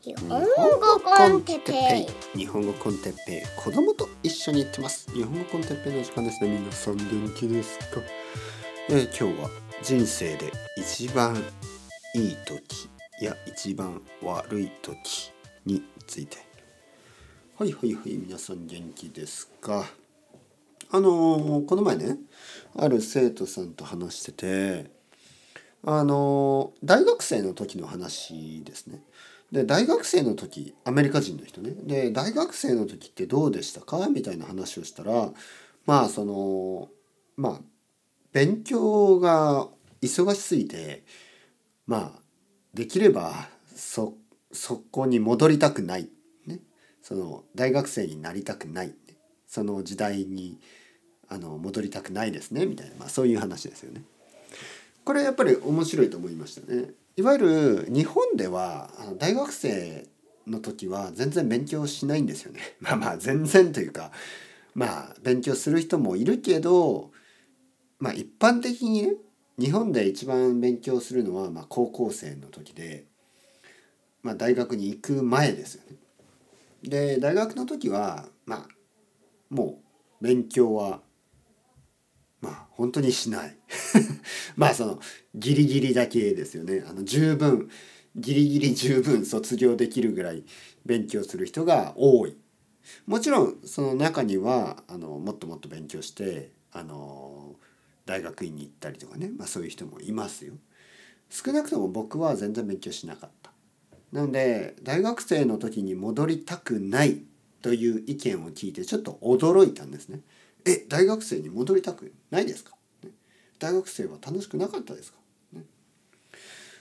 日本語コンテッペイ。日本語コンテッペイ。子供と一緒に行ってます。日本語コンテッペイの時間ですね。皆さん元気ですか、えー今日は人生で一番いい時や一番悪い時について。はいはいはい皆さん元気ですか？あのーこの前ねある生徒さんと話しててあの大学生の時の話ですね。で大学生の時アメリカ人の人ね。で大学生の時ってどうでした？かみたいな話をしたらまあそのまあ勉強が忙しすぎてまあできればそそこに戻りたくない、ね、その大学生になりたくないその時代にあの戻りたくないですね。みたいな、まあ、そういう話ですよね。これやっぱり面白いと思いましたね。いわゆる日本ではあの大学生の時は全然勉強しないんですよね。まあまあ全然というかまあ勉強する人もいるけどまあ一般的にね日本で一番勉強するのはまあ高校生の時で、まあ、大学に行く前ですよね。で大学の時はまあもう勉強は本当にしない。まあそのギリギリだけですよね。あの十分ギリギリ十分卒業できるぐらい勉強する人が多い。もちろんその中にはあのもっともっと勉強してあの大学院に行ったりとかね、まあ、そういう人もいますよ。少なくとも僕は全然勉強しなかった。なので大学生の時に戻りたくないという意見を聞いてちょっと驚いたんですね。え大学生に戻りたくないですか、ね。大学生は楽しくなかったですか、ね。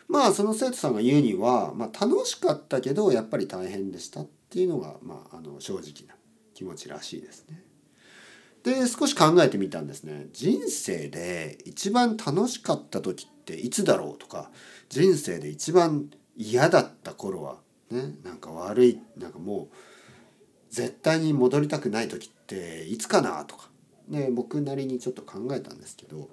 まあその生徒さんが言うには、まあ、楽しかったけどやっぱり大変でしたっていうのが、まあ、あの正直な気持ちらしいですね。で少し考えてみたんですね。人生で一番楽しかった時っていつだろうとか人生で一番嫌だった頃はねなんか悪いなんかもう絶対に戻りたくない時っていつかなとかね僕なりにちょっと考えたんですけど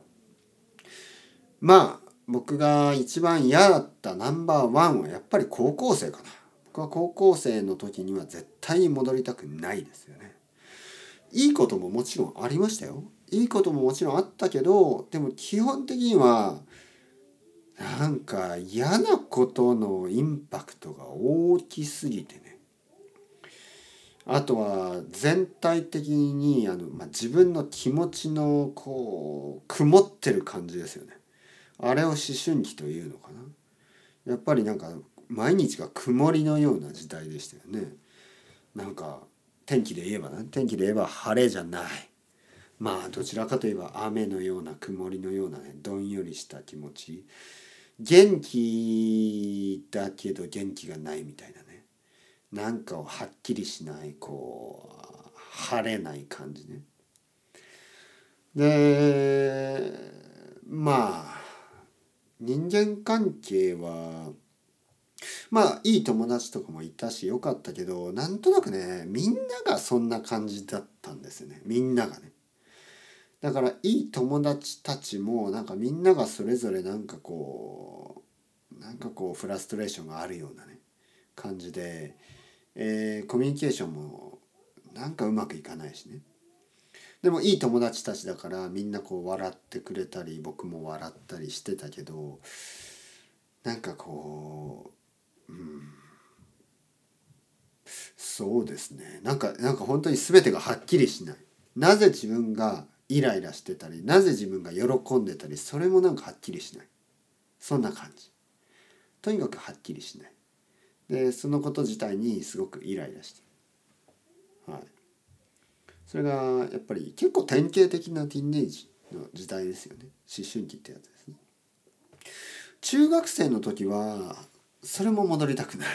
まあ僕が一番嫌だったナンバーワンはやっぱり高校生かな。僕は高校生の時には絶対に戻りたくないですよね。いいことももちろんありましたよ。いいことももちろんあったけどでも基本的にはなんか嫌なことのインパクトが大きすぎてあとは全体的にあの、まあ、自分の気持ちのこう曇ってる感じですよね。あれを思春期というのかな。やっぱりなんか毎日が曇りのような時代でしたよね。なんか天気で言えばね天気で言えば晴れじゃない。まあどちらかといえば雨のような曇りのようなねどんよりした気持ち。元気だけど元気がないみたいななんかをはっきりしないこう晴れない感じね。でまあ人間関係はまあいい友達とかもいたしよかったけどなんとなくねみんながそんな感じだったんですよね。みんながね。だからいい友達たちもなんかみんながそれぞれなんかこうなんかこうフラストレーションがあるようなね感じで、えーコミュニケーションもなんかうまくいかないしね。でもいい友達たちだからみんなこう笑ってくれたり僕も笑ったりしてたけどなんかこううんそうですね。なんかなんか本当に全てがはっきりしない。なぜ自分がイライラしてたりなぜ自分が喜んでたりそれもなんかはっきりしない。そんな感じ。とにかくはっきりしない。でそのこと自体にすごくイライラしてはい。それがやっぱり結構典型的なティーンエイジの時代ですよね。思春期ってやつですね。中学生の時はそれも戻りたくない。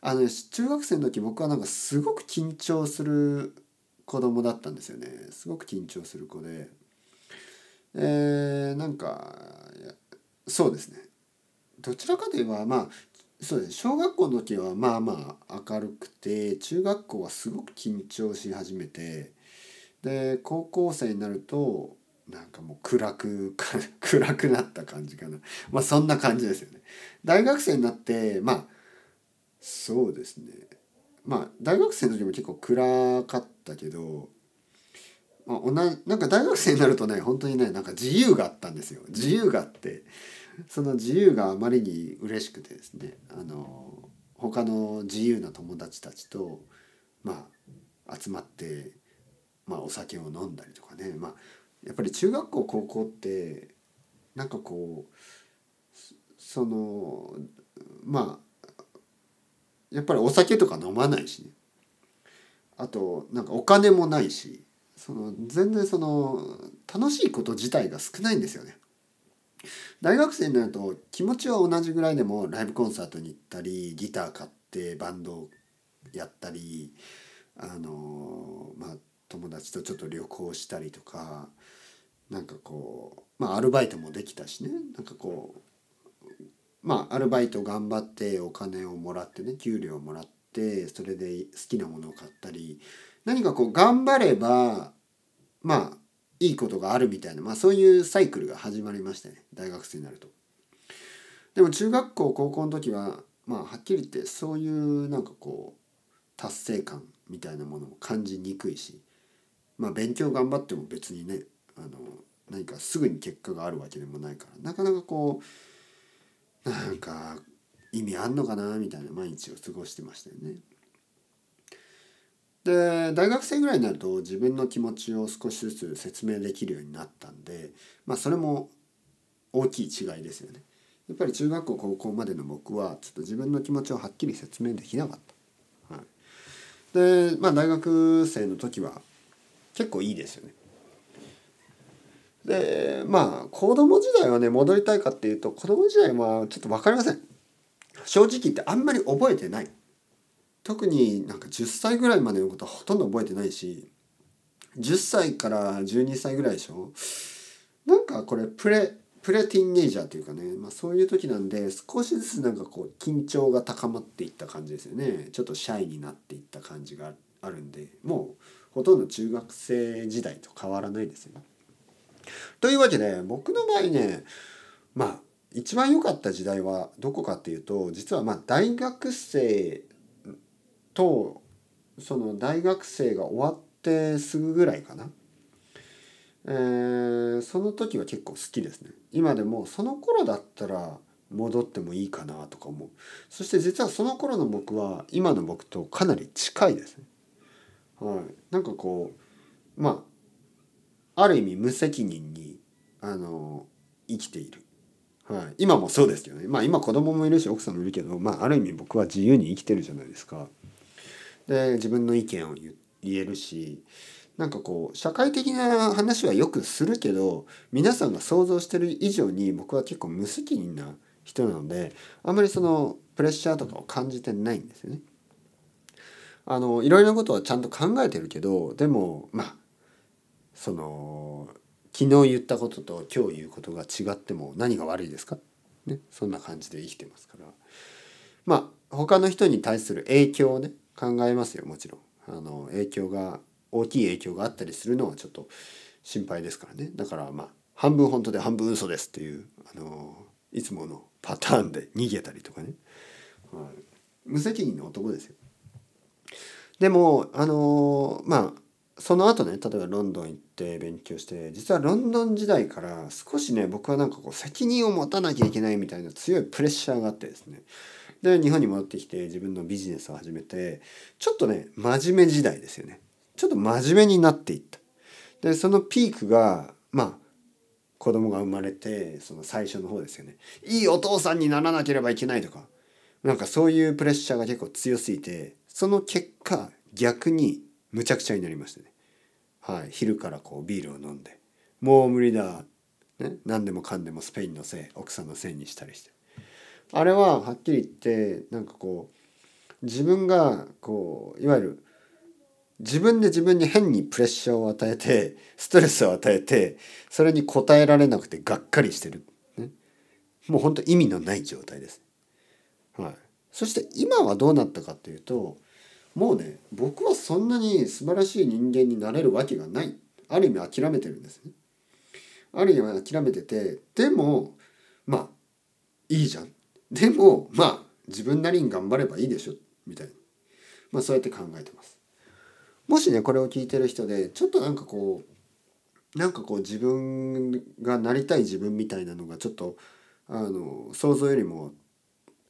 あの中学生の時僕はなんかすごく緊張する子供だったんですよね。すごく緊張する子で。えー、なんかそうですね。どちらかといえばまあそうです小学校の時はまあまあ明るくて中学校はすごく緊張し始めてで高校生になるとなんかもう暗く 暗くなった感じかな。まあそんな感じですよね。大学生になってまあそうですね。まあ大学生の時も結構暗かったけど、まあ、おななんか大学生になるとね本当にねなんか自由があったんですよ。自由があって。その自由があまりに嬉しくてですねあの他の自由な友達たちとまあ集まって、まあ、お酒を飲んだりとかねまあやっぱり中学校高校ってなんかこうそのまあやっぱりお酒とか飲まないしねあとなんかお金もないしその全然その楽しいこと自体が少ないんですよね。大学生になると気持ちは同じぐらいでもライブコンサートに行ったりギター買ってバンドやったりあのまあ友達とちょっと旅行したりとかなんかこうまあアルバイトもできたしね。なんかこうまあアルバイト頑張ってお金をもらってね給料をもらってそれで好きなものを買ったり何かこう頑張ればまあいいことがあるみたいな、まあ、そういうサイクルが始まりましたね大学生になると。でも中学校高校の時はまあはっきり言ってそういうなんかこう達成感みたいなものを感じにくいしまあ勉強頑張っても別にねあの何かすぐに結果があるわけでもないからなかなかこうなんか意味あんのかなみたいな毎日を過ごしてましたよね。で大学生ぐらいになると自分の気持ちを少しずつ説明できるようになったんでまあそれも大きい違いですよね。やっぱり中学校高校までの僕はちょっと自分の気持ちをはっきり説明できなかった。はい、でまあ大学生の時は結構いいですよね。でまあ子供時代はね戻りたいかっていうと子供時代はちょっと分かりません。正直言ってあんまり覚えてない。特になんか10歳ぐらいまでのことはほとんど覚えてないし10歳から12歳ぐらいでしょ？なんかこれプレプレティンネイジャーというかね、まあ、そういう時なんで少しずつなんかこう緊張が高まっていった感じですよねちょっとシャイになっていった感じがあるんでもうほとんど中学生時代と変わらないですよね。というわけで僕の場合ねまあ一番良かった時代はどこかっていうと実はまあ大学生とその大学生が終わってすぐぐらいかな、えー、その時は結構好きですね。今でもその頃だったら戻ってもいいかなとか思う。そして実はその頃の僕は今の僕とかなり近いですね。はい。なんかこうまあある意味無責任にあの生きている。はい、今もそうですけどね。まあ今子供もいるし奥さんもいるけど、まあ、ある意味僕は自由に生きてるじゃないですか。で自分の意見を言えるしなんかこう社会的な話はよくするけど皆さんが想像してる以上に僕は結構無責任な人なのであんまりそのプレッシャーとかを感じてないんですよね。あのいろいろなことはちゃんと考えてるけどでもまあその昨日言ったことと今日言うことが違っても何が悪いですか、ね、そんな感じで生きてますからまあ他の人に対する影響をね考えますよもちろん。あの影響が大きい影響があったりするのはちょっと心配ですからね。だからまあ半分本当で半分嘘ですっていうあのいつものパターンで逃げたりとかね、はい、無責任な男ですよ。でもあのまあその後ね例えばロンドン行って勉強して実はロンドン時代から少しね僕はなんかこう責任を持たなきゃいけないみたいな強いプレッシャーがあってですね。で日本に戻ってきて自分のビジネスを始めてちょっとね真面目時代ですよね。ちょっと真面目になっていった。でそのピークがまあ子供が生まれてその最初の方ですよね。いいお父さんにならなければいけないとか。なんかそういうプレッシャーが結構強すぎてその結果逆にむちゃくちゃになりましたね。はい昼からこうビールを飲んで。もう無理だ、ね、何でもかんでもスペインのせい奥さんのせいにしたりして。あれははっきり言ってなんかこう自分がこういわゆる自分で自分に変にプレッシャーを与えて ストレスを与えてそれに応えられなくてがっかりしてる、ね、もうほんと意味のない状態です。はい、そして今はどうなったかっていうともうね僕はそんなに素晴らしい人間になれるわけがない。ある意味諦めてるんです。ね。ある意味諦めててでもまあいいじゃん。でもまあ自分なりに頑張ればいいでしょみたいに、まあ、そうやって考えてます。もしねこれを聞いてる人でちょっとなんかこうなんかこう自分がなりたい自分みたいなのがちょっとあの想像よりも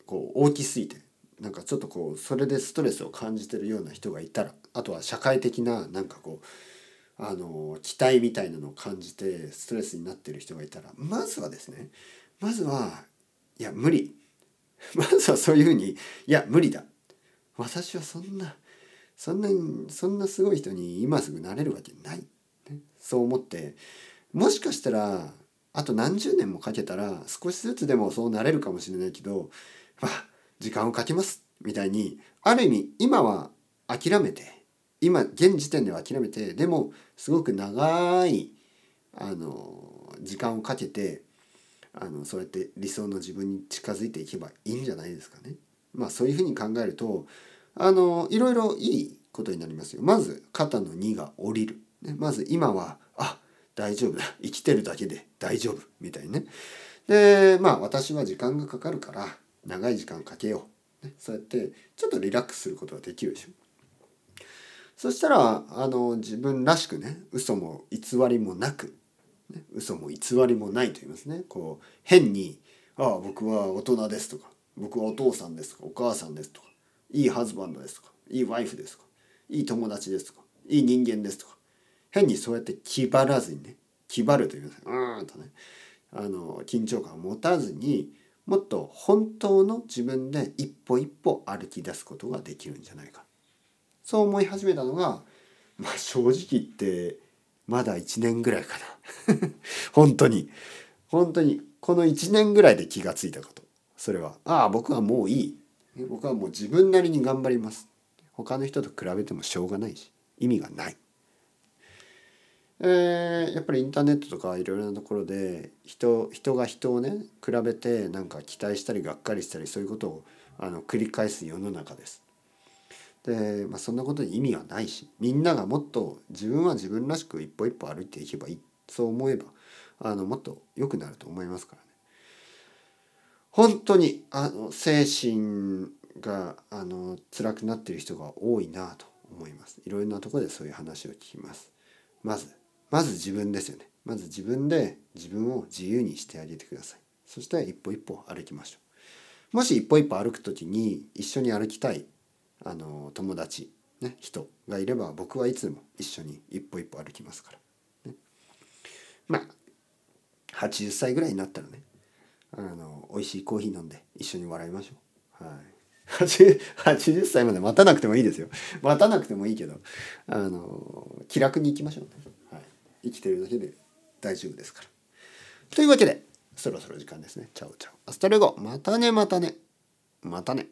こう大きすぎてなんかちょっとこうそれでストレスを感じてるような人がいたらあとは社会的ななんかこうあの期待みたいなのを感じてストレスになってる人がいたらまずはですねまずはいや無理。まずはそういうふうにいや無理だ。私はそんなそんなそんなすごい人に今すぐなれるわけない、ね、そう思ってもしかしたらあと何十年もかけたら少しずつでもそうなれるかもしれないけどまあ時間をかけます。みたいにある意味今は諦めて今現時点では諦めてでもすごく長いあの時間をかけてあのそうやって理想の自分に近づいていけばいいんじゃないですかね。まあそういうふうに考えるとあのいろいろいいことになりますよ。まず肩の荷が下りる。ね、まず今はあ大丈夫だ生きてるだけで大丈夫みたいにね。でまあ私は時間がかかるから長い時間かけよう、ね、そうやってちょっとリラックスすることができるでしょ。そしたらあの自分らしくね嘘も偽りもなく、ね、嘘も偽りもないと言いますね。こう変に「ああ僕は大人です」とか「僕はお父さんです」とか「お母さんです」とか「いいハズバンドです」とか「いいワイフです」とか「いい友達です」とか「いい人間です」とか変にそうやって気張らずにね気張ると言いますうんとねあの緊張感を持たずにもっと本当の自分で一歩一歩歩き出すことができるんじゃないか。そう思い始めたのがまあ正直言ってまだ1年ぐらいかな。本当に。本当にこの1年ぐらいで気がついたこと。それはああ僕はもういい。僕はもう自分なりに頑張ります。他の人と比べてもしょうがないし意味がない。えー、やっぱりインターネットとかいろいろなところで人人が人をね比べてなんか期待したりがっかりしたりそういうことをあの繰り返す世の中です。で、まあ、そんなことに意味はないしみんながもっと自分は自分らしく一歩一歩歩いていけばいいそう思えばあのもっと良くなると思いますからね。本当にあの精神があの辛くなっている人が多いなと思います。いろいろなところでそういう話を聞きます。まずまず自分ですよね。まず自分で自分を自由にしてあげてください。そして一歩一歩歩きましょう。もし一歩一歩歩く時に一緒に歩きたいあの友達、ね、人がいれば僕はいつでも一緒に一歩一歩歩きますから。ね、まあ80歳ぐらいになったらねあの美味しいコーヒー飲んで一緒に笑いましょう。はい 80, 80歳まで待たなくてもいいですよ。待たなくてもいいけどあの気楽に行きましょうね。生きてるだけで大丈夫ですから。というわけでそろそろ時間ですね。チャオチャオ。 Hasta luego またねまたねまたね。